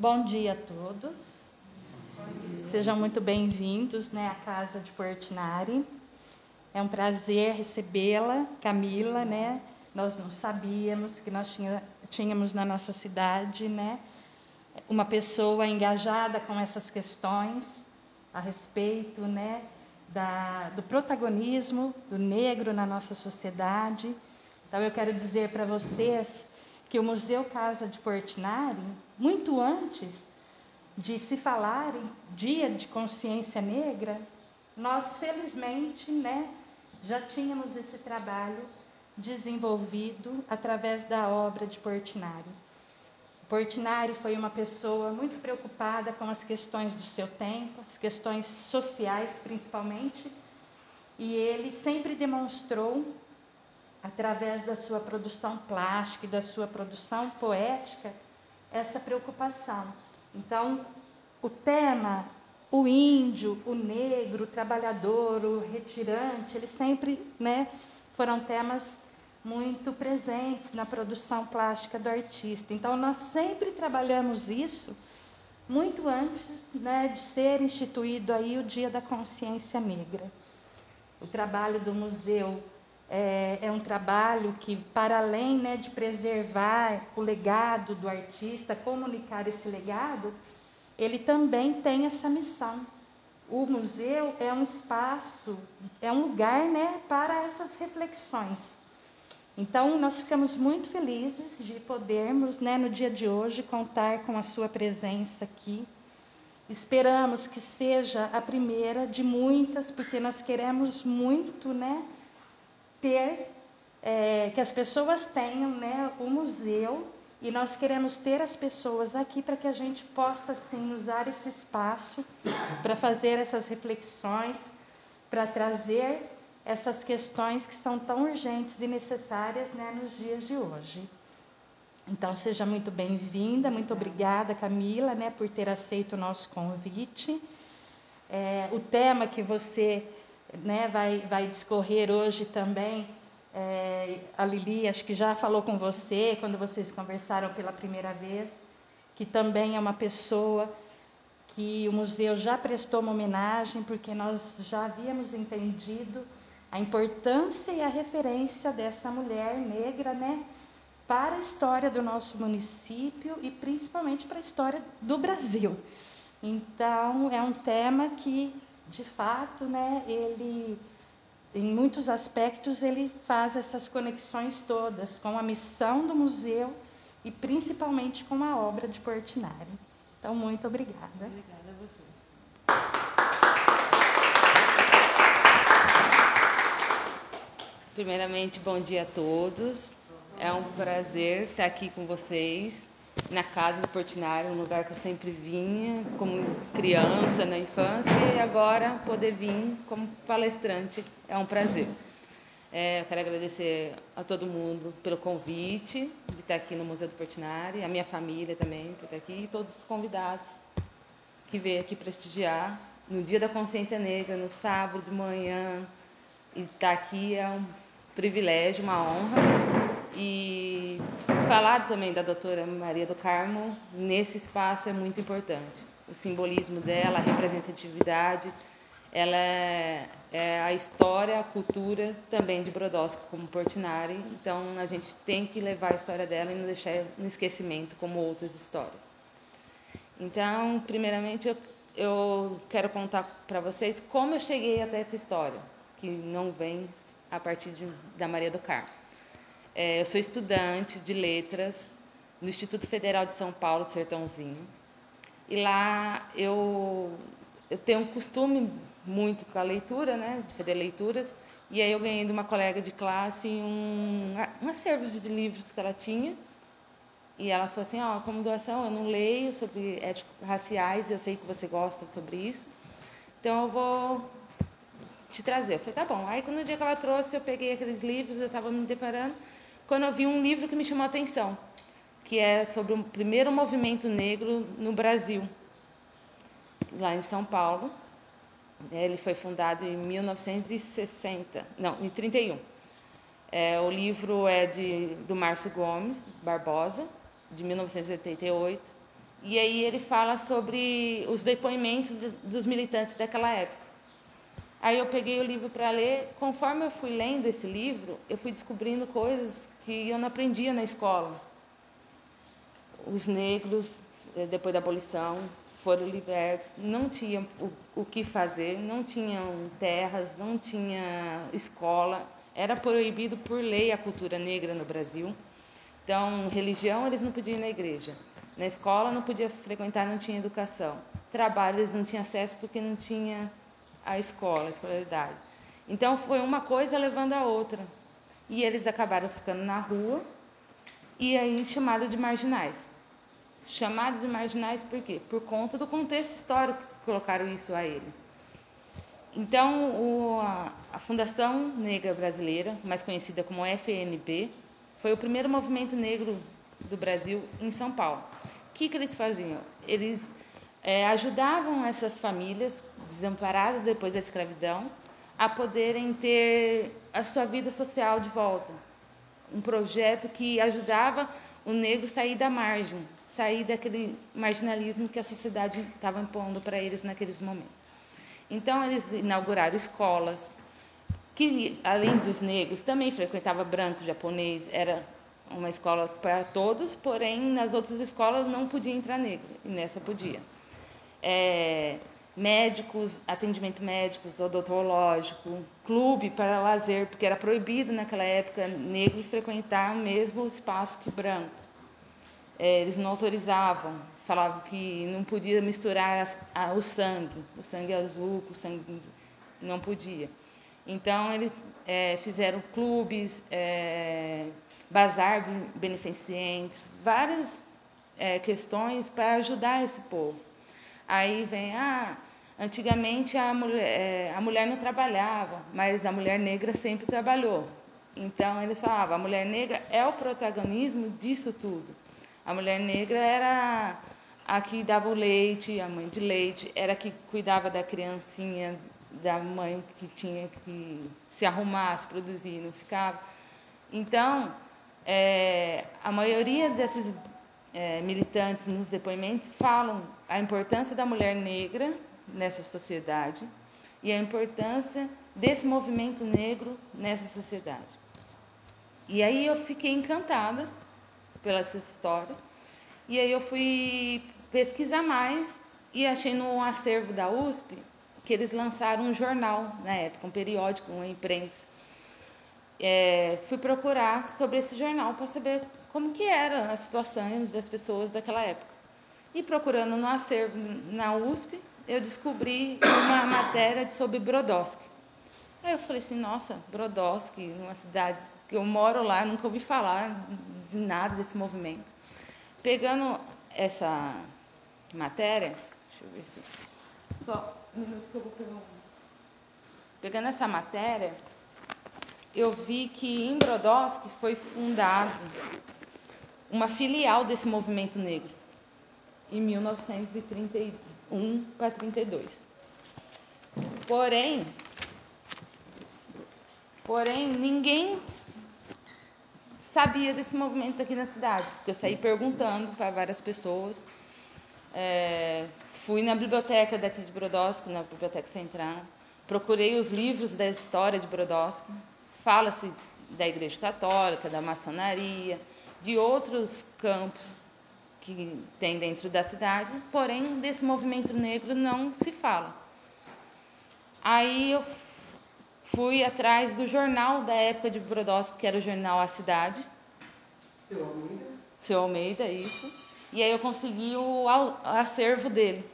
Bom dia a todos. Sejam muito bem-vindos né, à Casa de Portinari. É um prazer recebê-la, Camila, né? Nós não sabíamos que nós tinha, tínhamos na nossa cidade, né? Uma pessoa engajada com essas questões a respeito, né? Da, do protagonismo do negro na nossa sociedade. Então, eu quero dizer para vocês que o Museu Casa de Portinari, muito antes de se falar em Dia de Consciência Negra, nós felizmente, né, já tínhamos esse trabalho desenvolvido através da obra de Portinari. Portinari foi uma pessoa muito preocupada com as questões do seu tempo, as questões sociais principalmente, e ele sempre demonstrou através da sua produção plástica e da sua produção poética, essa preocupação. Então, o tema, o índio, o negro, o trabalhador, o retirante, eles sempre né, foram temas muito presentes na produção plástica do artista. Então, nós sempre trabalhamos isso muito antes né, de ser instituído aí o Dia da Consciência Negra. O trabalho do museu é, é um trabalho que, para além né, de preservar o legado do artista, comunicar esse legado, ele também tem essa missão. O museu é um espaço, é um lugar né, para essas reflexões. Então, nós ficamos muito felizes de podermos, né, no dia de hoje, contar com a sua presença aqui. Esperamos que seja a primeira de muitas, porque nós queremos muito, né, ter, é, que as pessoas tenham né, o museu e nós queremos ter as pessoas aqui para que a gente possa, sim, usar esse espaço para fazer essas reflexões, para trazer essas questões que são tão urgentes e necessárias né, nos dias de hoje. Então, seja muito bem-vinda, muito obrigada, Camila, né, por ter aceito o nosso convite. É, o tema que você né, vai, vai discorrer hoje também. É, a Lili, acho que já falou com você quando vocês conversaram pela primeira vez, que também é uma pessoa que o museu já prestou uma homenagem, porque nós já havíamos entendido a importância e a referência dessa mulher negra, né, para a história do nosso município e principalmente para a história do Brasil. Então, é um tema que de fato, né, ele, em muitos aspectos, ele faz essas conexões todas com a missão do museu e principalmente com a obra de Portinari. Então, muito obrigada. Obrigada a você. Primeiramente, bom dia a todos. É um prazer estar aqui com vocês na casa do Portinari, um lugar que eu sempre vinha como criança, na infância, e agora poder vir como palestrante é um prazer. É, eu quero agradecer a todo mundo pelo convite de estar aqui no Museu do Portinari, a minha família também por estar aqui, e todos os convidados que veio aqui prestigiar no Dia da Consciência Negra, no sábado de manhã, e estar aqui é um privilégio, uma honra. E falar também da doutora Maria do Carmo nesse espaço é muito importante. O simbolismo dela, a representatividade, ela é, é a história, a cultura também de Brodowski como Portinari. Então a gente tem que levar a história dela e não deixar no esquecimento como outras histórias. Então, primeiramente, eu, eu quero contar para vocês como eu cheguei até essa história, que não vem a partir de, da Maria do Carmo. É, eu sou estudante de letras no Instituto Federal de São Paulo, Sertãozinho. E lá eu, eu tenho um costume muito com a leitura, né, de fazer leituras. E aí eu ganhei de uma colega de classe um, um acervo de livros que ela tinha. E ela falou assim, ó, oh, como doação, eu não leio sobre éticos raciais, eu sei que você gosta sobre isso. Então eu vou te trazer. Eu falei, tá bom. Aí, quando no dia que ela trouxe, eu peguei aqueles livros, eu estava me deparando quando eu vi um livro que me chamou a atenção, que é sobre o primeiro movimento negro no Brasil, lá em São Paulo. Ele foi fundado em 1960, não, em 31. É, o livro é de, do Márcio Gomes Barbosa, de 1988, E aí ele fala sobre os depoimentos de, dos militantes daquela época. Aí eu peguei o livro para ler. Conforme eu fui lendo esse livro, eu fui descobrindo coisas que eu não aprendia na escola. Os negros, eh, depois da abolição, foram libertos, não tinham o, o que fazer, não tinham terras, não tinha escola. Era proibido por lei a cultura negra no Brasil. Então, religião eles não podiam ir na igreja. Na escola não podia frequentar, não tinha educação. Trabalho eles não tinham acesso porque não tinha a escola, a escolaridade. Então foi uma coisa levando a outra. E eles acabaram ficando na rua e aí chamados de marginais. Chamados de marginais por quê? Por conta do contexto histórico que colocaram isso a ele. Então, o, a, a Fundação Negra Brasileira, mais conhecida como FNB, foi o primeiro movimento negro do Brasil em São Paulo. O que, que eles faziam? Eles é, ajudavam essas famílias desamparadas depois da escravidão a poderem ter a sua vida social de volta. Um projeto que ajudava o negro a sair da margem, sair daquele marginalismo que a sociedade estava impondo para eles naqueles momentos. Então, eles inauguraram escolas, que além dos negros também frequentava branco, japonês, era uma escola para todos, porém nas outras escolas não podia entrar negro, e nessa podia. É, médicos, atendimento médico, odontológico, clube para lazer, porque era proibido naquela época negro frequentar o mesmo espaço que branco. É, eles não autorizavam, falavam que não podia misturar as, a, o sangue, o sangue azul o sangue não podia. Então, eles é, fizeram clubes, é, bazar beneficentes, várias é, questões para ajudar esse povo. Aí vem, ah, antigamente a mulher, é, a mulher não trabalhava, mas a mulher negra sempre trabalhou. Então, eles falavam, a mulher negra é o protagonismo disso tudo. A mulher negra era a que dava o leite, a mãe de leite, era a que cuidava da criancinha da mãe que tinha que se arrumar, se produzir, não ficava. Então, é, a maioria desses é, militantes nos depoimentos falam a importância da mulher negra nessa sociedade e a importância desse movimento negro nessa sociedade. E aí eu fiquei encantada pela essa história. E aí eu fui pesquisar mais e achei no acervo da USP que eles lançaram um jornal na época, um periódico, uma imprensa. É, fui procurar sobre esse jornal para saber como que eram as situações das pessoas daquela época. E procurando no acervo na USP, eu descobri uma matéria sobre Brodowski. Aí eu falei assim, nossa, Brodowski, numa cidade que eu moro lá, nunca ouvi falar de nada desse movimento. Pegando essa matéria, deixa eu ver se só um minuto que eu vou pegar um. Pegando essa matéria, eu vi que em Brodowski foi fundado uma filial desse movimento negro em 1931 para 32. Porém, porém ninguém sabia desse movimento aqui na cidade, eu saí perguntando para várias pessoas. É, Fui na biblioteca daqui de Brodowski, na Biblioteca Central, procurei os livros da história de Brodowski. Fala-se da Igreja Católica, da maçonaria, de outros campos que tem dentro da cidade, porém desse movimento negro não se fala. Aí eu fui atrás do jornal da época de Brodowski, que era o jornal A Cidade. Seu Almeida. Seu Almeida, isso. E aí eu consegui o acervo dele.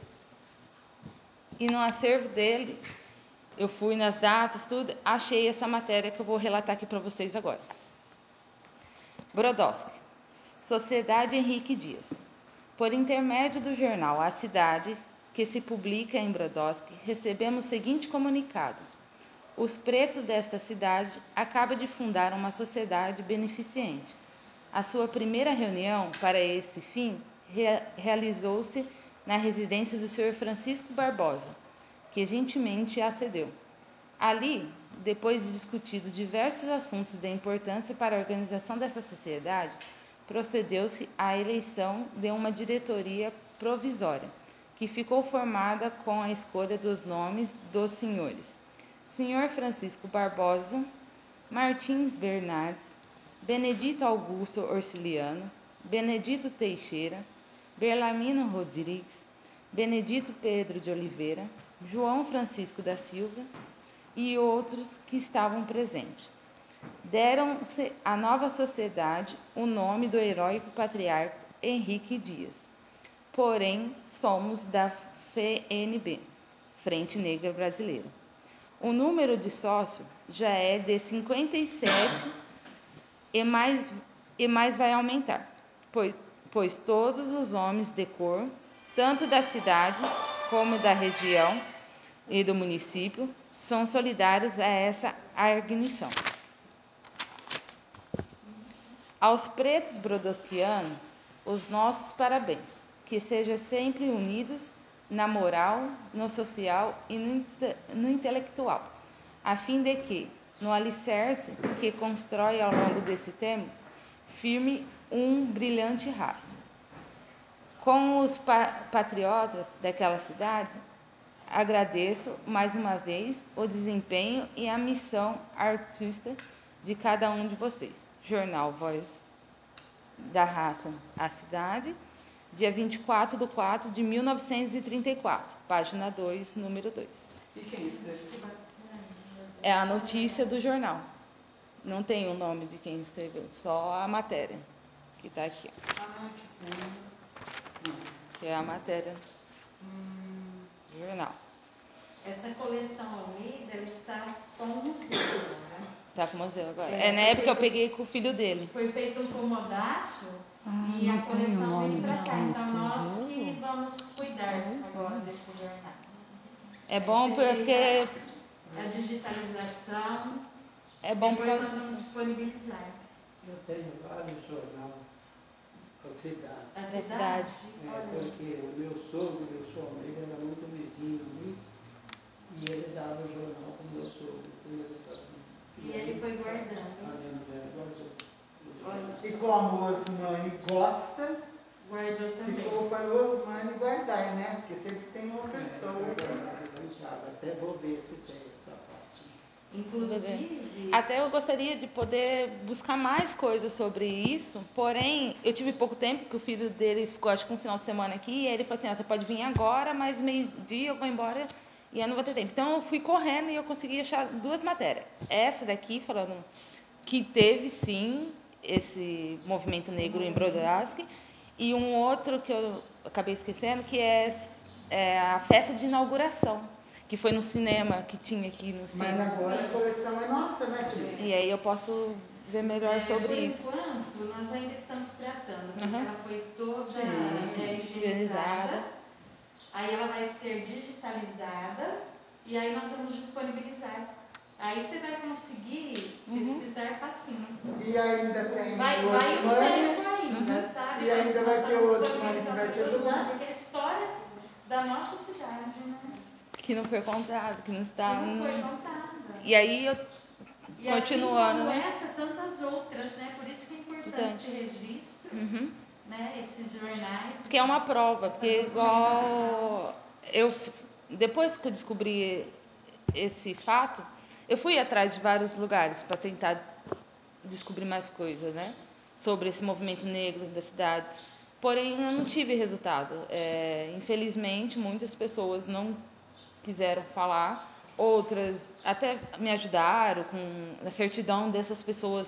E no acervo dele, eu fui nas datas, tudo, achei essa matéria que eu vou relatar aqui para vocês agora. Brodowski, Sociedade Henrique Dias. Por intermédio do jornal A Cidade, que se publica em Brodowski, recebemos o seguinte comunicado: Os pretos desta cidade acabam de fundar uma sociedade beneficente. A sua primeira reunião para esse fim realizou-se na residência do Sr. Francisco Barbosa, que gentilmente acedeu. Ali, depois de discutido diversos assuntos de importância para a organização dessa sociedade, procedeu-se à eleição de uma diretoria provisória, que ficou formada com a escolha dos nomes dos senhores Sr. Francisco Barbosa, Martins Bernardes, Benedito Augusto Orciliano, Benedito Teixeira, Berlamino Rodrigues, Benedito Pedro de Oliveira, João Francisco da Silva e outros que estavam presentes. Deram-se à nova sociedade o nome do heróico patriarca Henrique Dias. Porém, somos da FNB, Frente Negra Brasileira. O número de sócios já é de 57 e mais, e mais vai aumentar, pois, pois todos os homens de cor, tanto da cidade como da região e do município, são solidários a essa ignição. Aos pretos brodosquianos, os nossos parabéns, que sejam sempre unidos na moral, no social e no, no intelectual, a fim de que, no alicerce que constrói ao longo desse tempo, firme um brilhante raça. Com os pa patriotas daquela cidade, agradeço mais uma vez o desempenho e a missão artista de cada um de vocês. Jornal Voz da Raça, a Cidade, dia 24 de 4 de 1934, página 2, número 2. E quem escreveu? É a notícia do jornal. Não tem o nome de quem escreveu, só a matéria que está aqui. Ah, que. Que é a matéria Hum, jornal. Essa coleção Almeida ela está com o museu agora. Tá com o museu agora. É, É, na época eu peguei com o filho dele. Foi feito um comodato Ah, e a coleção veio para cá. Então nós que vamos cuidar agora desses jornais. É bom porque feita a digitalização. é bom depois para nós vamos disponibilizar. Eu tenho vários jornais da cidade. A Da cidade. É, porque o meu sogro o seu amigo era muito vizinho ali e ele dava o jornal para o meu sogro. E ele foi guardando. A minha mulher guardou. olha, E como o Osmani gosta, guardou também. ficou para o Osmani guardar, né? Porque sempre tem uma pessoa. É, guardado lá em casa. Até vou ver se tem. Inclusive, Até eu gostaria de poder buscar mais coisas sobre isso, porém, eu tive pouco tempo, porque o filho dele ficou, acho que um final de semana aqui, e ele falou assim, ah, você pode vir agora, mas meio-dia eu vou embora e eu não vou ter tempo. Então, eu fui correndo e eu consegui achar duas matérias. Essa daqui, falando que teve, sim, esse movimento negro em Brodowski, e um outro que eu acabei esquecendo, que é, é a festa de inauguração, que foi no cinema, que tinha aqui no Mas cinema. agora a coleção é nossa, né, Cris? E aí eu posso ver melhor é, sobre por isso. enquanto, nós ainda estamos tratando, porque Aham. ela foi toda Sim. é, Higienizada. Aí ela vai ser digitalizada e aí nós vamos disponibilizar. Aí você vai conseguir Uhum. pesquisar facinho. E ainda tem Vai, o vai um Osmani. ainda, sabe? E ainda Mas vai ter o Osmani que vai te ajudar. Porque é a história da nossa cidade, né? Que não foi contado, que não Que está. não foi contada. E aí eu. E Continuando, assim como né? essa, tantas outras, né? Por isso que é importante Importante. esse registro, Uhum. né? Esses jornais. Porque é uma prova, porque igual eu depois que eu descobri esse fato, eu fui atrás de vários lugares para tentar descobrir mais coisas, né? Sobre esse movimento negro da cidade. Porém, eu não tive resultado. É, infelizmente, muitas pessoas não quiseram falar, outras até me ajudaram com a certidão dessas pessoas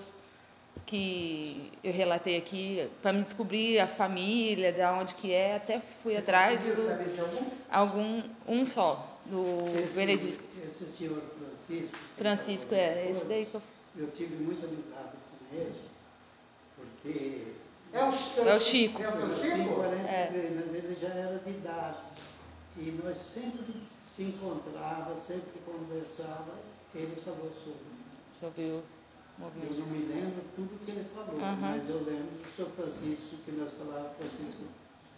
que eu relatei aqui para me descobrir a família, de onde que é, até fui Você atrás do saber de algum? algum um só do Benedito Esse, esse senhor Francisco. Francisco é depois, esse daí que eu Eu tive muita amizade com ele, porque É o, Chico. É o Chico. É o Chico? 43, mas ele já era de idade. E nós sempre se encontrava, sempre conversava, ele falou sobre. sobre o Eu movimento. não me lembro tudo que ele falou, Aham. mas eu lembro do seu Francisco, que nós falávamos Francisco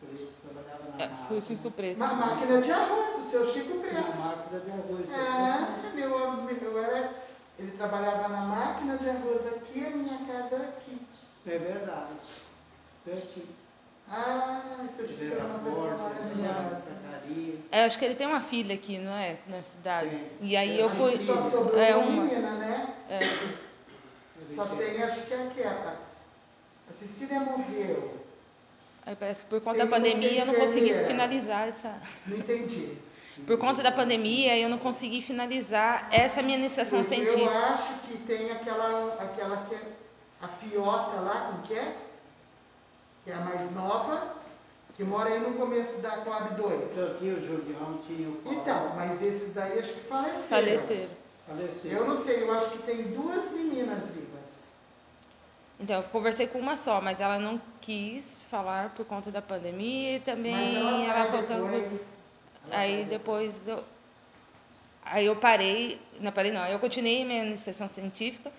Preto, trabalhava na É, máquina. fui Cinco Preto. Uma máquina de arroz, o seu Chico Preto. máquina de arroz. É, meu, amigo, eu era, ele trabalhava na máquina de arroz aqui, a minha casa era aqui. É verdade. Pertinho. Ah, É, eu acho que ele tem uma filha aqui, não é? Na cidade. Tem. E aí Tem eu fui. Só sobrou É uma menina, né? É, Só tem, acho que é aquela. A Cecília morreu. aí parece que por conta Tem da é pandemia eu não consegui finalizar essa. Não entendi. Por conta da pandemia eu não consegui finalizar essa minha iniciação Porque eu científica. acho que tem aquela, aquela que é a Fiota lá, como que é? Que é a mais nova, que mora aí no começo da Coab 2. Então aqui o Julião tinha o Paulo. Então, mas esses daí acho que faleceram. Faleceram. Faleceu. Eu não sei, eu acho que tem duas meninas vivas. Então, eu conversei com uma só, mas ela não quis falar por conta da pandemia e também Mas ela ela falou que ela não depois. Ela Aí depois eu. Aí eu parei, não parei não, eu continuei minha iniciação científica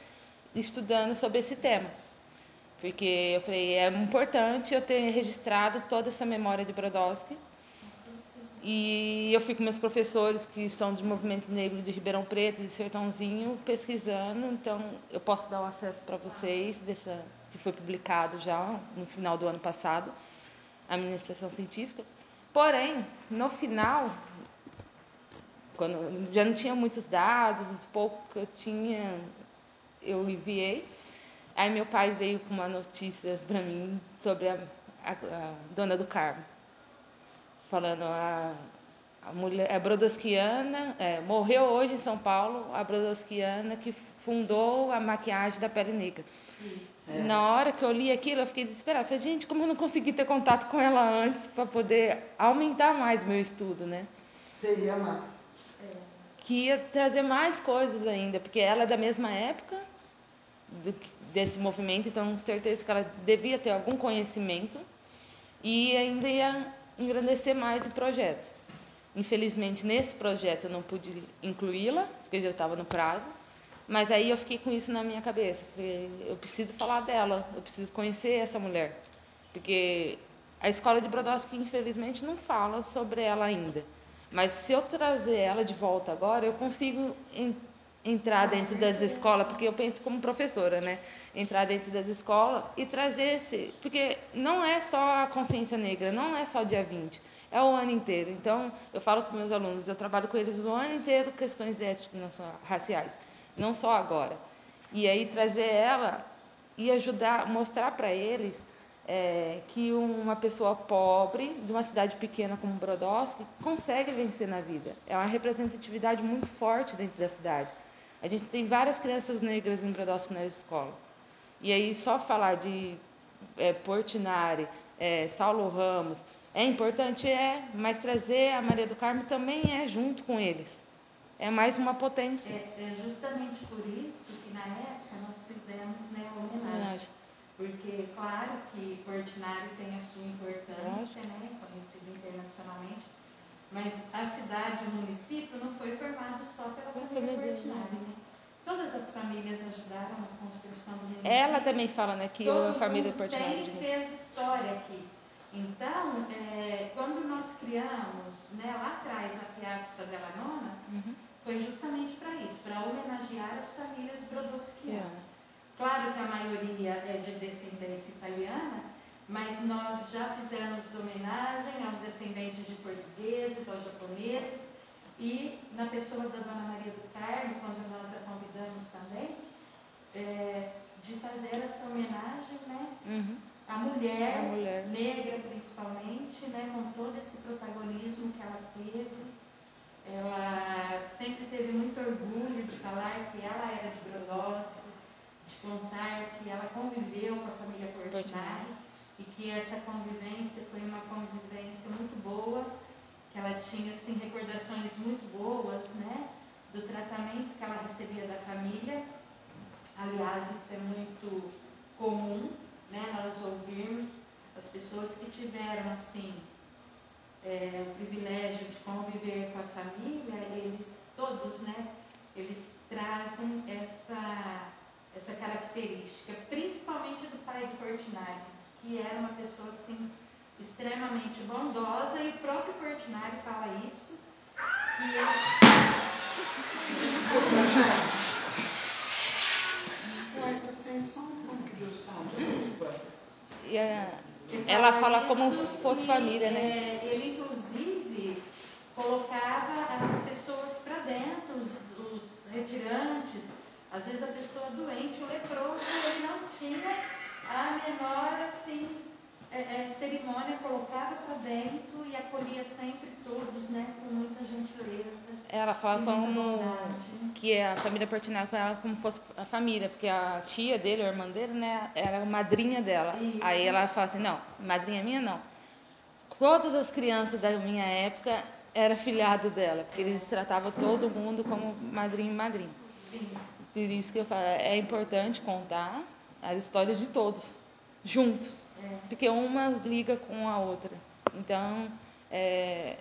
estudando sobre esse tema. Porque eu falei, é importante eu ter registrado toda essa memória de Brodowski. E eu fui com meus professores que são de movimento negro de Ribeirão Preto, de Sertãozinho, pesquisando. Então, eu posso dar o acesso para vocês dessa que foi publicado já no final do ano passado, a minha iniciação científica. Porém, no final, quando já não tinha muitos dados, os poucos que eu tinha, eu enviei. Aí meu pai veio com uma notícia para mim sobre a, a, a dona do Carmo, falando a, a mulher, a Brodowskiana, é, morreu hoje em São Paulo, a Brodowskiana que fundou a maquiagem da pele negra. Na hora que eu li aquilo, eu fiquei desesperada. Falei, gente, como eu não consegui ter contato com ela antes para poder aumentar mais meu estudo, né? Você ia amar. que ia trazer mais coisas ainda, porque ela é da mesma época do desse movimento, então certeza que ela devia ter algum conhecimento e ainda ia engrandecer mais o projeto. Infelizmente, nesse projeto eu não pude incluí-la, porque já estava no prazo, mas aí eu fiquei com isso na minha cabeça. Eu preciso falar dela, eu preciso conhecer essa mulher, porque a escola de Brodowski, infelizmente, não fala sobre ela ainda. Mas se eu trazer ela de volta agora, eu consigo entrar dentro das escolas, porque eu penso como professora, né? Entrar dentro das escolas e trazer esse. Porque não é só a consciência negra, não é só dia 20, é o ano inteiro. Então, eu falo com meus alunos, eu trabalho com eles o ano inteiro questões étnicas raciais, não só agora. E aí trazer ela e ajudar, mostrar para eles é, que uma pessoa pobre de uma cidade pequena como Brodowski consegue vencer na vida. É uma representatividade muito forte dentro da cidade. A gente tem várias crianças negras em Brodowski na escola. E aí só falar de é, Portinari, é, Saulo Ramos, é importante, é, mas trazer a Maria do Carmo também é junto com eles. É mais uma potência. É, é justamente por isso que na época nós fizemos né, a homenagem. Porque, claro que Portinari tem a sua importância, né, conhecido internacionalmente, mas a cidade, o município, não foi formado só pela família Portinari. Né? Todas as famílias ajudaram na construção do município. Ela também fala né, que Todo a família Portinari e fez história aqui. Então, é, quando nós criamos né, lá atrás a Piazza della Nona, Uhum. foi justamente para isso, para homenagear as famílias brodowskianas. Claro que a maioria é de descendência italiana, mas nós já fizemos homenagem aos descendentes de portugueses, aos japoneses, e na pessoa da Dona Maria do Carmo, quando nós a convidamos também, é, de fazer essa homenagem né, Uhum. à mulher, A mulher. negra principalmente, né, com todo esse protagonismo que ela teve. Ela sempre teve muito orgulho de falar que ela era de Brodowski, de contar que ela conviveu com a família Portinari. E que essa convivência foi uma convivência muito boa, que ela tinha assim, recordações muito boas né, do tratamento que ela recebia da família. Aliás, isso é muito comum né, nós ouvirmos as pessoas que tiveram assim é, o privilégio de conviver com a família, eles todos, né, eles trazem essa, essa característica, principalmente do pai de Portinari, que era uma pessoa assim extremamente bondosa e o próprio Portinari fala isso, que ele ela fala como fosse família, né? é, ele, inclusive, colocava as pessoas para dentro, os, os retirantes, às vezes a pessoa doente, o leproso, ele não tinha a menor assim, é, é, cerimônia, colocava para dentro e acolhia sempre todos, né, com muita gentileza. Ela fala como que a família Portinari com ela como fosse a família, porque a tia dele, a irmã dele, né, era a madrinha dela. Isso. Aí ela fala assim, não, madrinha minha não. Todas as crianças da minha época era filhado dela, porque eles tratavam todo mundo como madrinho e madrinha. Sim. Por isso que eu falo, é importante contar as histórias de todos, juntos. É. Porque uma liga com a outra. Então, é,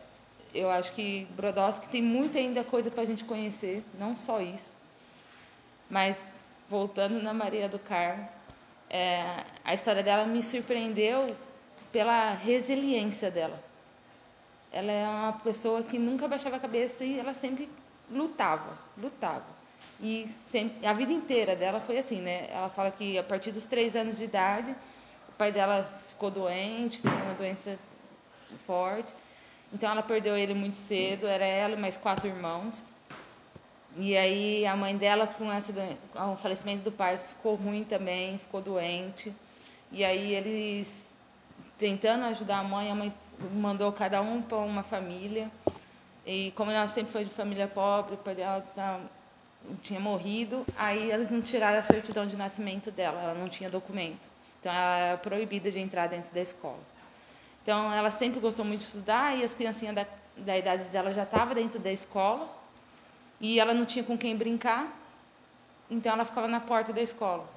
eu acho que Brodowski tem muita ainda coisa para a gente conhecer, não só isso. Mas, voltando na Maria do Carmo, é, a história dela me surpreendeu pela resiliência dela. Ela é uma pessoa que nunca baixava a cabeça e ela sempre lutava, lutava. E sempre, a vida inteira dela foi assim, né? Ela fala que a partir dos três anos de idade, o pai dela ficou doente, teve uma doença forte. Então ela perdeu ele muito cedo, era ela e mais quatro irmãos. E aí a mãe dela, com essa, o falecimento do pai, ficou ruim também, ficou doente. E aí eles tentando ajudar a mãe, a mãe mandou cada um para uma família. E como ela sempre foi de família pobre, o pai dela tá, tinha morrido, aí eles não tiraram a certidão de nascimento dela, ela não tinha documento. Então ela era proibida de entrar dentro da escola. Então ela sempre gostou muito de estudar e as criancinhas da, da idade dela já estavam dentro da escola e ela não tinha com quem brincar, então ela ficava na porta da escola.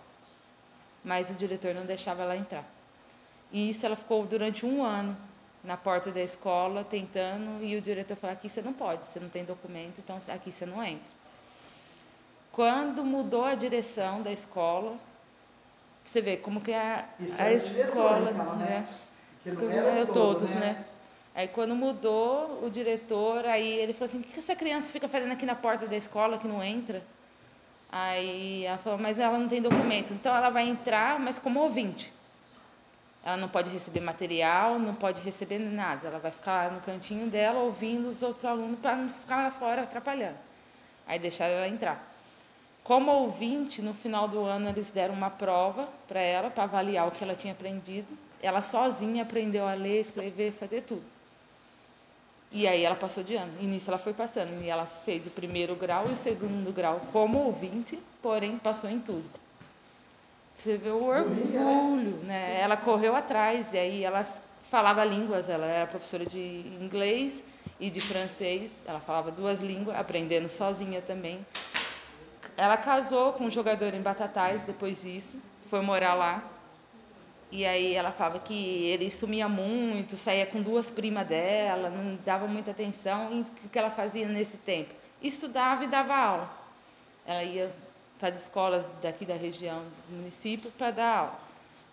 Mas o diretor não deixava ela entrar. E isso ela ficou durante um ano na porta da escola tentando e o diretor falou: aqui você não pode, você não tem documento, então aqui você não entra. Quando mudou a direção da escola, você vê como que a, Isso a diretor, escola, então, né? né? Não era todo, todos, né? né? Aí quando mudou o diretor, aí ele falou assim, o que essa criança fica fazendo aqui na porta da escola que não entra? Aí ela falou, mas ela não tem documento. Então ela vai entrar, mas como ouvinte. Ela não pode receber material, não pode receber nada. Ela vai ficar no cantinho dela ouvindo os outros alunos para não ficar lá fora atrapalhando. Aí deixaram ela entrar. Como ouvinte, no final do ano eles deram uma prova para ela, para avaliar o que ela tinha aprendido. Ela sozinha aprendeu a ler, escrever, fazer tudo. E aí ela passou de ano. E nisso ela foi passando. E ela fez o primeiro grau e o segundo grau como ouvinte, porém passou em tudo. Você vê o orgulho, né? Ela correu atrás e aí ela falava línguas. Ela era professora de inglês e de francês. Ela falava duas línguas, aprendendo sozinha também. Ela casou com um jogador em Batatais depois disso, foi morar lá. E aí ela falava que ele sumia muito, saía com duas primas dela, não dava muita atenção. E o que ela fazia nesse tempo? Estudava e dava aula. Ela ia para as escolas daqui da região do município para dar aula.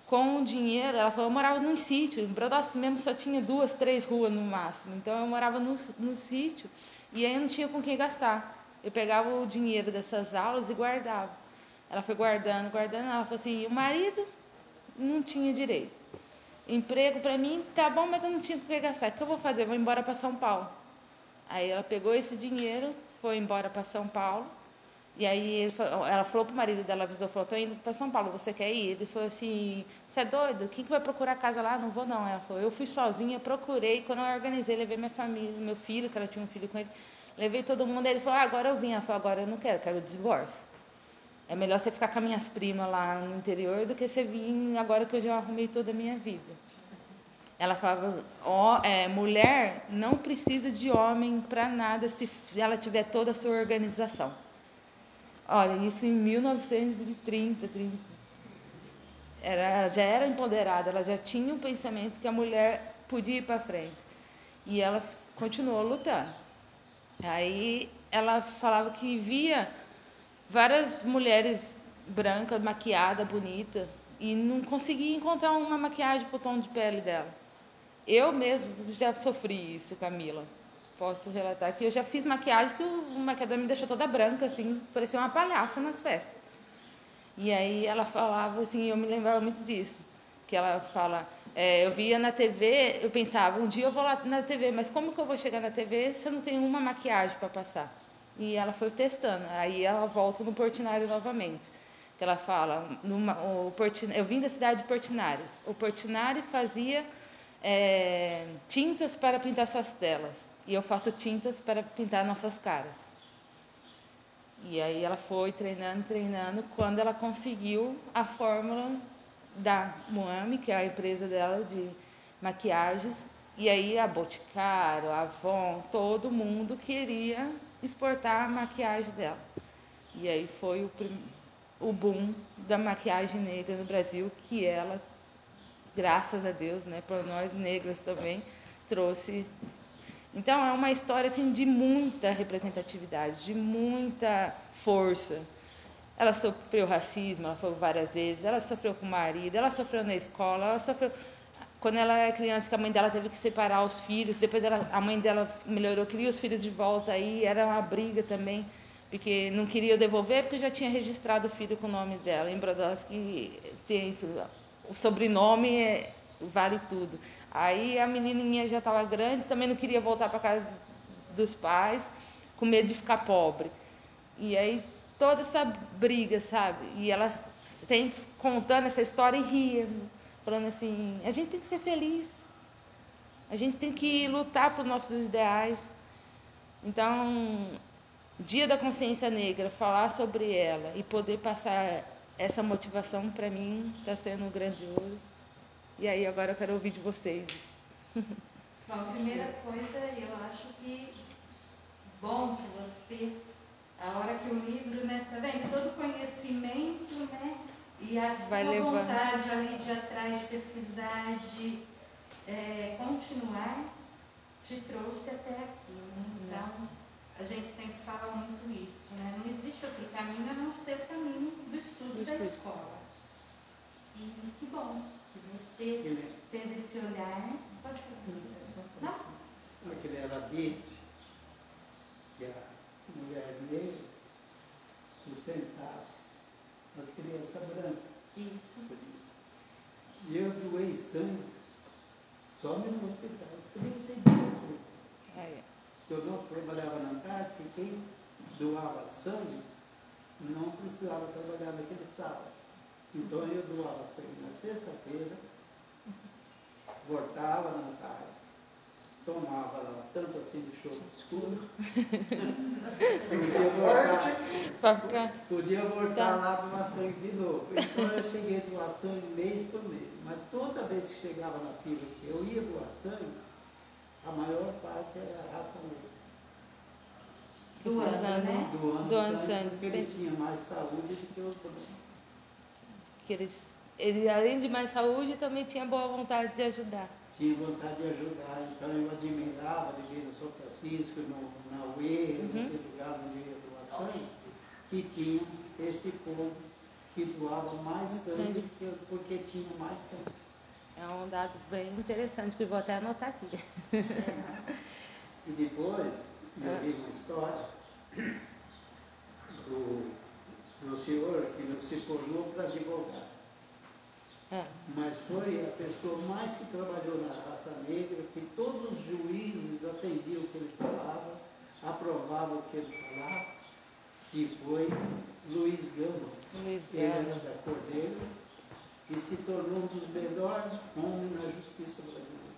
Com o dinheiro, ela falou, eu morava num sítio, em Brodowski mesmo só tinha duas, três ruas no máximo. Então eu morava no sítio e aí eu não tinha com quem gastar. Eu pegava o dinheiro dessas aulas e guardava. Ela foi guardando, guardando. Ela falou assim: o marido não tinha direito. Emprego para mim, tá bom, mas eu não tinha com que gastar. O que eu vou fazer? Eu vou embora para São Paulo. Aí ela pegou esse dinheiro, foi embora para São Paulo. E aí falou, ela falou pro marido dela, avisou, falou, tô indo para São Paulo, você quer ir? Ele falou assim, você é doido? Quem que vai procurar casa lá? Não vou não. Ela falou, eu fui sozinha, procurei, quando eu organizei, levei minha família, meu filho, que ela tinha um filho com ele, levei todo mundo, ele falou, ah, agora eu vim. Ela falou, agora eu não quero, quero o divórcio. É melhor você ficar com as minhas primas lá no interior do que você vir agora que eu já arrumei toda a minha vida. Ela falava, ó, é, mulher não precisa de homem para nada se ela tiver toda a sua organização. Olha, isso em 1930, 30. Era, já era empoderada, ela já tinha um pensamento que a mulher podia ir para frente. E ela continuou lutando. Aí ela falava que via várias mulheres brancas, maquiada, bonita, e não conseguia encontrar uma maquiagem para o tom de pele dela. Eu mesmo já sofri isso, Camila. Posso relatar que eu já fiz maquiagem que o maquiador me deixou toda branca, assim, parecia uma palhaça nas festas. E aí ela falava assim, eu me lembrava muito disso, que ela fala, é, eu via na TV, eu pensava, um dia eu vou lá na TV, mas como que eu vou chegar na TV se eu não tenho uma maquiagem para passar? E ela foi testando, aí ela volta no Portinari novamente, que ela fala, numa, o Portinari, eu vim da cidade de Portinari, o Portinari fazia é, tintas para pintar suas telas, e eu faço tintas para pintar nossas caras. E aí ela foi treinando, treinando, quando ela conseguiu a fórmula da Moami, que é a empresa dela de maquiagens, e aí a Boticário, a Avon, todo mundo queria exportar a maquiagem dela. E aí foi o, o boom da maquiagem negra no Brasil, que ela, graças a Deus, né, para nós negras também, trouxe. Então é uma história assim de muita representatividade, de muita força. Ela sofreu racismo, ela foi várias vezes, ela sofreu com o marido, ela sofreu na escola, ela sofreu quando ela era criança, que a mãe dela teve que separar os filhos, depois ela, a mãe dela melhorou, queria os filhos de volta aí, era uma briga também, porque não queria devolver porque já tinha registrado o filho com o nome dela. Em Brodowski tem isso, o sobrenome é, vale tudo. Aí a menininha já estava grande, também não queria voltar para casa dos pais, com medo de ficar pobre. E aí toda essa briga, sabe? E ela sempre contando essa história e ria, falando assim: a gente tem que ser feliz, a gente tem que lutar por nossos ideais. Então, Dia da Consciência Negra, falar sobre ela e poder passar essa motivação para mim está sendo grandioso. E aí agora eu quero ouvir de vocês. Bom, a primeira coisa, eu acho que bom que você a hora que o livro, né, está vendo? Todo conhecimento, né? E a Vai tua levando. vontade ali de atrás, de pesquisar, de é, continuar, te trouxe até aqui. Né? Então, a gente sempre fala muito isso, né? Não existe outro caminho a não ser o caminho do estudo Do da estudo. escola. E que bom que você teve esse olhar. Pode falar. Não? Aquele ela disse que a mulher negra sustentava as crianças brancas. Isso. E eu doei sangue só no hospital, 32 vezes. Aí, Eu não trabalhava na tarde, porque quem doava sangue não precisava trabalhar naquele sábado. Então eu doava sangue na sexta-feira, voltava na tarde, tomava tanto assim de choro escuro, podia voltar, ficar. podia voltar Tá. lá para doar sangue de novo. Então eu cheguei a doar sangue mês por mês. Mas toda vez que chegava na fila que eu ia doar sangue, a maior parte era a raça negra. Doando, né? Doando, Doando sangue, sangue. porque eles tinham mais saúde do que os brancos. Que eles, ele, além de mais saúde, também tinha boa vontade de ajudar. Tinha vontade de ajudar, então eu admirava no São Francisco, no, na UE, Uhum. naquele lugar onde ia sangue, que tinha esse povo que doava mais sangue, Sangue. porque, tinha mais sangue. É um dado bem interessante que eu vou até anotar aqui. E depois eu vi uma história do, do senhor que não se formou para advogado. É. mas foi a pessoa mais que trabalhou na raça negra, que todos os juízes atendiam o que ele falava, aprovavam o que ele falava, que foi Luiz Gama. Luiz Ele era Gama. da cor dele e se tornou um dos melhores homens na justiça brasileira.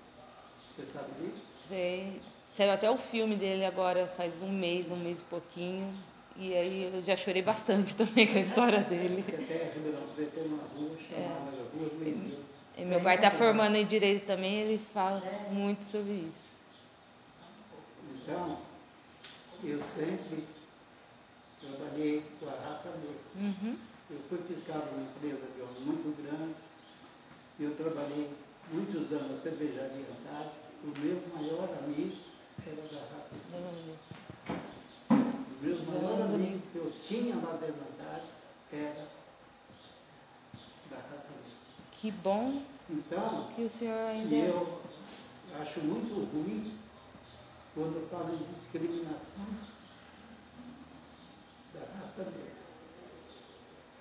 Você sabe disso? Sei. Saiu até o filme dele agora, faz um mês, um mês e pouquinho. E aí eu já chorei bastante também com a história dele. Gama. E meu pai está formando em direito também, ele fala muito sobre isso. Então, eu sempre trabalhei com a raça negra. Uhum. Eu fui fiscal de uma empresa de óleo muito grande. Eu trabalhei muitos anos na cervejaria Antártica. O meu maior amigo era da raça negra. Meu maior amigo que eu tinha da Antártica era da raça negra. Que bom Então, que o senhor ainda. eu acho muito ruim quando falam em discriminação da raça negra.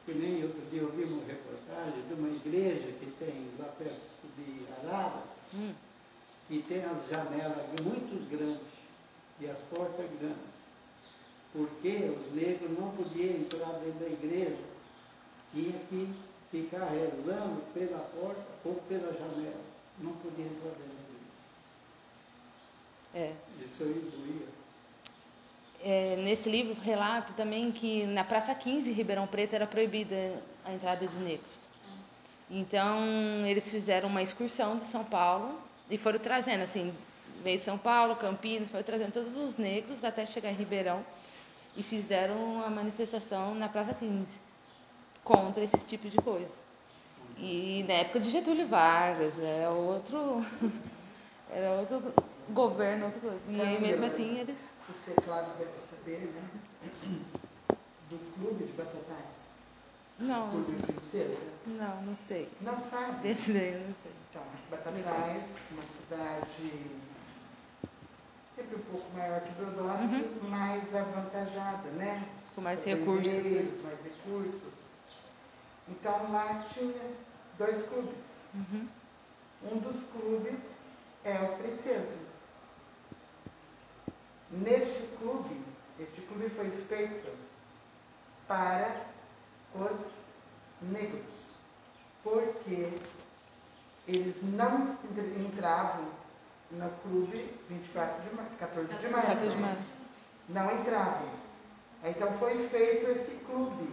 que nem outro dia eu vi uma reportagem de uma igreja que tem lá perto de Araras, Hum. e tem as janelas muito grandes e as portas grandes. Porque os negros não podiam entrar dentro da igreja, tinha que ficar rezando pela porta ou pela janela. Não podia entrar dentro da igreja. É. Isso aí doía. É, nesse livro relata também que na Praça 15, em Ribeirão Preto, era proibida a entrada de negros. Então, eles fizeram uma excursão de São Paulo e foram trazendo, assim, veio São Paulo, Campinas, foram trazendo todos os negros até chegar em Ribeirão e fizeram uma manifestação na Praça 15 contra esse tipo de coisa. E na época de Getúlio Vargas, é outro. Era outro governo, outra coisa. E aí mesmo assim eles. Você, claro, deve saber, né? Do clube de batatais. Não, Clube Princesa. não, não sei. Não sabe? Desse daí não sei. Então, Batatais, uma cidade sempre um pouco maior que Brodowski, mais avantajada, né? Uhum. Com mais recursos, né? Mais recursos. Então lá tinha dois clubes. Uhum. Um dos clubes é o Princesa. Neste clube, este clube foi feito para os negros, porque eles não en- entravam no clube 24 de março, 14 de março. 14 de março. Não entravam. Então foi feito esse clube.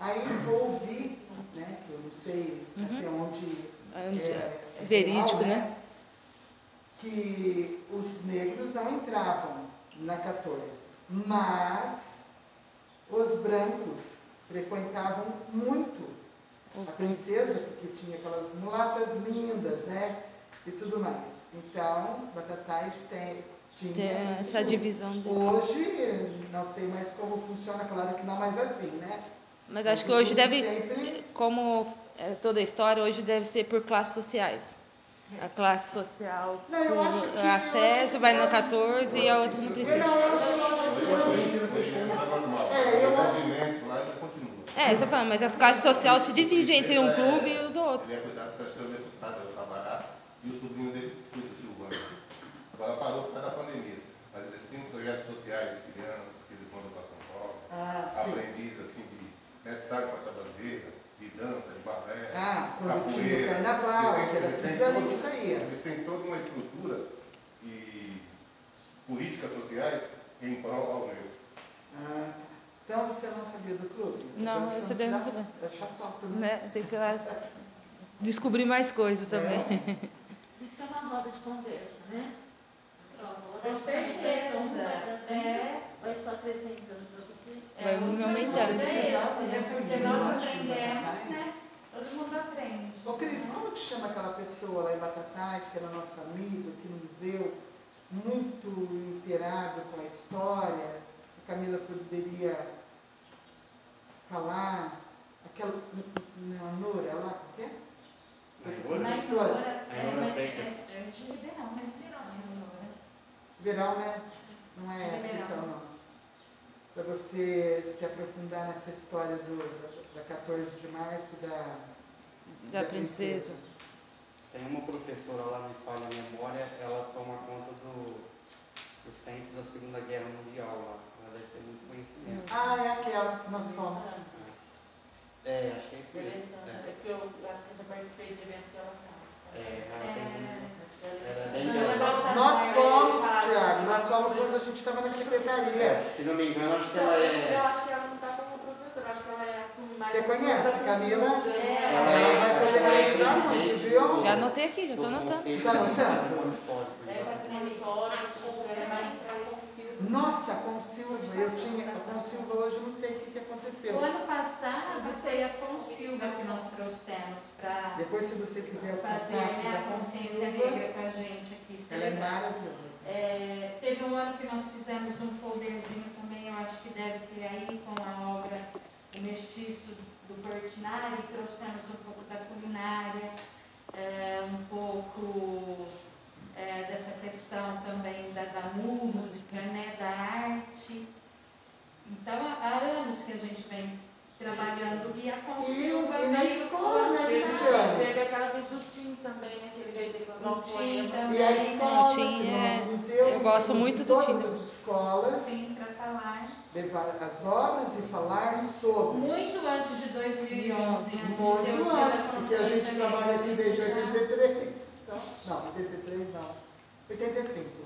Aí ouvi, né, que eu não sei até onde Onde- é, é verídico, real, né? Que os negros não entravam na 14, mas os brancos frequentavam muito a princesa, porque tinha aquelas mulatas lindas, né? E tudo mais. Então, Batatais tem, tinha Tem essa clube. divisão de. Hoje, não sei mais como funciona, claro que não mais assim, né? Mas acho que hoje deve, Sempre, como é, toda a história, hoje deve ser por classes sociais. A classe social Não, eu acho que acesso hoje vai no pode- 14 e a outra não eu precisa. não, eu, eu acho é. É, eu. É, eu tô falando, mas as classes sociais se dividem entre um clube e o do outro. Ele é cuidado para ser deputado, eu trabalhar, e o sobrinho dele cuida do Silvano. Agora parou por causa da pandemia. Mas eles têm projetos sociais de crianças que eles mandam para São Paulo. Ah. Aprendiz, assim, de mestre para a bandeira, de dança, de balé, Ah, capoeira. carnaval, Eles têm- eles têm todo- que saía. Eles têm toda uma estrutura e políticas sociais em prol ao negro. Ah, então você não sabia do clube? Não, Você sabia. Achar foto, né? Né? Tem que lá descobrir mais coisas também. Isso é roda de conversa, né? Com certeza. É. vai só acrescentando para você. Vai o aumentando. É isso, é porque nós aprendemos, Batatais. né? Todo mundo aprende. Ô Cris, como que chama aquela pessoa lá em Batatais, que era nosso amigo aqui no museu, muito inteirado com a história? A Camila poderia falar. Aquela. Não, a Nora lá, que é? Nora? Na Professora. Ignora, é, É, é de Ribeirão, né? Ignora. Verão, né? Não é essa Ribeirão. então, não. Para você se aprofundar nessa história do, da, da 14 de março da, Da princesa. Tem uma professora lá, me falha a memória, ela toma conta do, do centro da Segunda Guerra Mundial lá. Ela deve ter muito conhecimento. Ah, é aquela que nós fomos. É, acho que é isso. É É, porque eu acho que eu já participei de evento que ela fala. é, ela tem muito. Acho que ela Ela é é bem Não, legal. volta Nós atrás, fomos, fala, Thiago, nós fala, fomos quando a gente estava na secretaria. É, se não me engano, acho que ela eu, eu é. acho que ela não está como professora, acho que ela é assume mais. Você conhece, Camila? né? Ela Ela é- vai acho poder é ajudar muito, viu? Já anotei aqui, já tô anotando. Tá anotando? É é mais. Nossa, com Silva, eu tinha. Com Silva hoje eu não sei o que, que aconteceu. O ano passado foi a Consilva que nós trouxemos para Depois, se você quiser o fazer contato né, da a consciência Consilva, negra com a gente aqui. ela é maravilhosa. É, teve um ano que nós fizemos um coverzinho também, eu acho que deve ter aí com a obra O Mestiço do Portinari, trouxemos um pouco da culinária, é, um pouco é, dessa questão também da, da música, né, da arte. Então há anos que a gente vem trabalhando e a Consilva e na escola, né? Teve aquela vez do Tim também, né? Que é- nós, museu, eu gosto muito do todas Tim. as escolas, Sim, para falar. levar as obras e falar sobre. Muito antes de 2011, né? Muito antes, porque a gente trabalha aqui desde a gente já- 83. Então, não, 83 não. 85.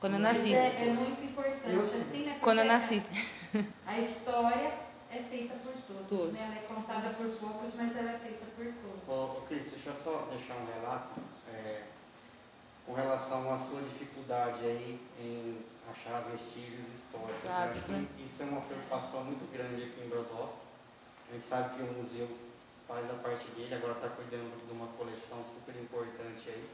Quando eu nasci. É, é muito importante, assim, né? Quando eu nasci. A história é feita por todos, Todos. né? Ela é contada por poucos, mas ela é feita por todos. Ô, ô Cris, deixa eu só deixar um relato é, com relação à sua dificuldade aí em achar vestígios históricos. Acho que né? isso é uma preocupação muito grande aqui em Brodós. A gente sabe que o museu faz a parte dele, agora está cuidando de uma coleção super importante aí.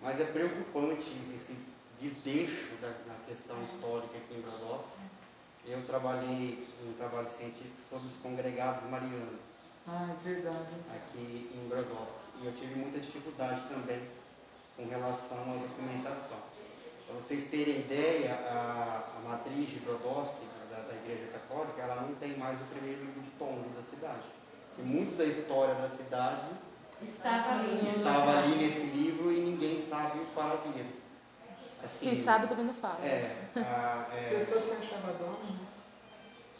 Mas é preocupante esse desdeixo da, na questão histórica aqui em Brodós. Eu trabalhei um trabalho científico sobre os congregados marianos Ah, é verdade. aqui em Brodowski. E eu tive muita dificuldade também com relação à documentação. Para vocês terem ideia, a, a matriz de Brodowski, da, da Igreja Católica, ela não tem mais o primeiro livro de tombo da cidade. E muito da história da cidade Estava ali. no estava ali nesse livro e ninguém sabe o paradeiro. Assim, Se sabe, também não fala. É, a, As é, pessoas se achavam donas, né?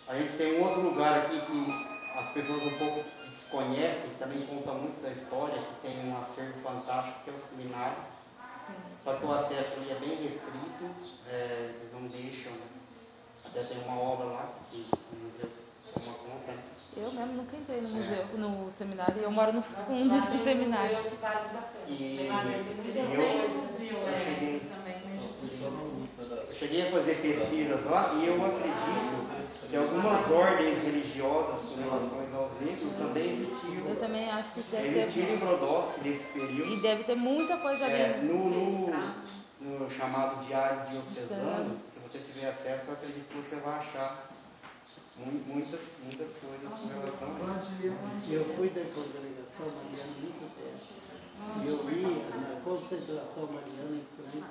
A gente tem um outro lugar aqui que as pessoas um pouco desconhecem, que também conta muito da história, que tem um acervo fantástico, que é o seminário. Só que o acesso ali é bem restrito, é, eles não deixam. Até tem uma obra lá que o museu toma conta. né? Eu mesmo nunca entrei no museu, no seminário. e Eu moro no fundo do seminário. Pena. E tem muita eu- um museu eu é, cheguei- também, né? Eu cheguei a fazer pesquisas lá e eu acredito que algumas ordens religiosas com relação aos negros também existiam. Eu também acho que deve Existiram em ter. Brodowski nesse período. E deve ter muita coisa É, ali. no, no, no chamado Diário Diocesano, se você tiver acesso, eu acredito que você vai achar mu- muitas, muitas coisas com relação a isso. Eu fui da congregação mariana muito tempo. E eu vi na concentração mariana em Franca,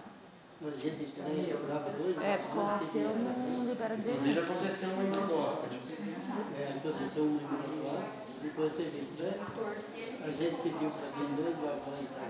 É, porque eu não libero de jeito Inclusive aconteceu uma em Brodowski. É, aconteceu um em Manoel, depois teve pré, a gente pediu para vir dois vagões para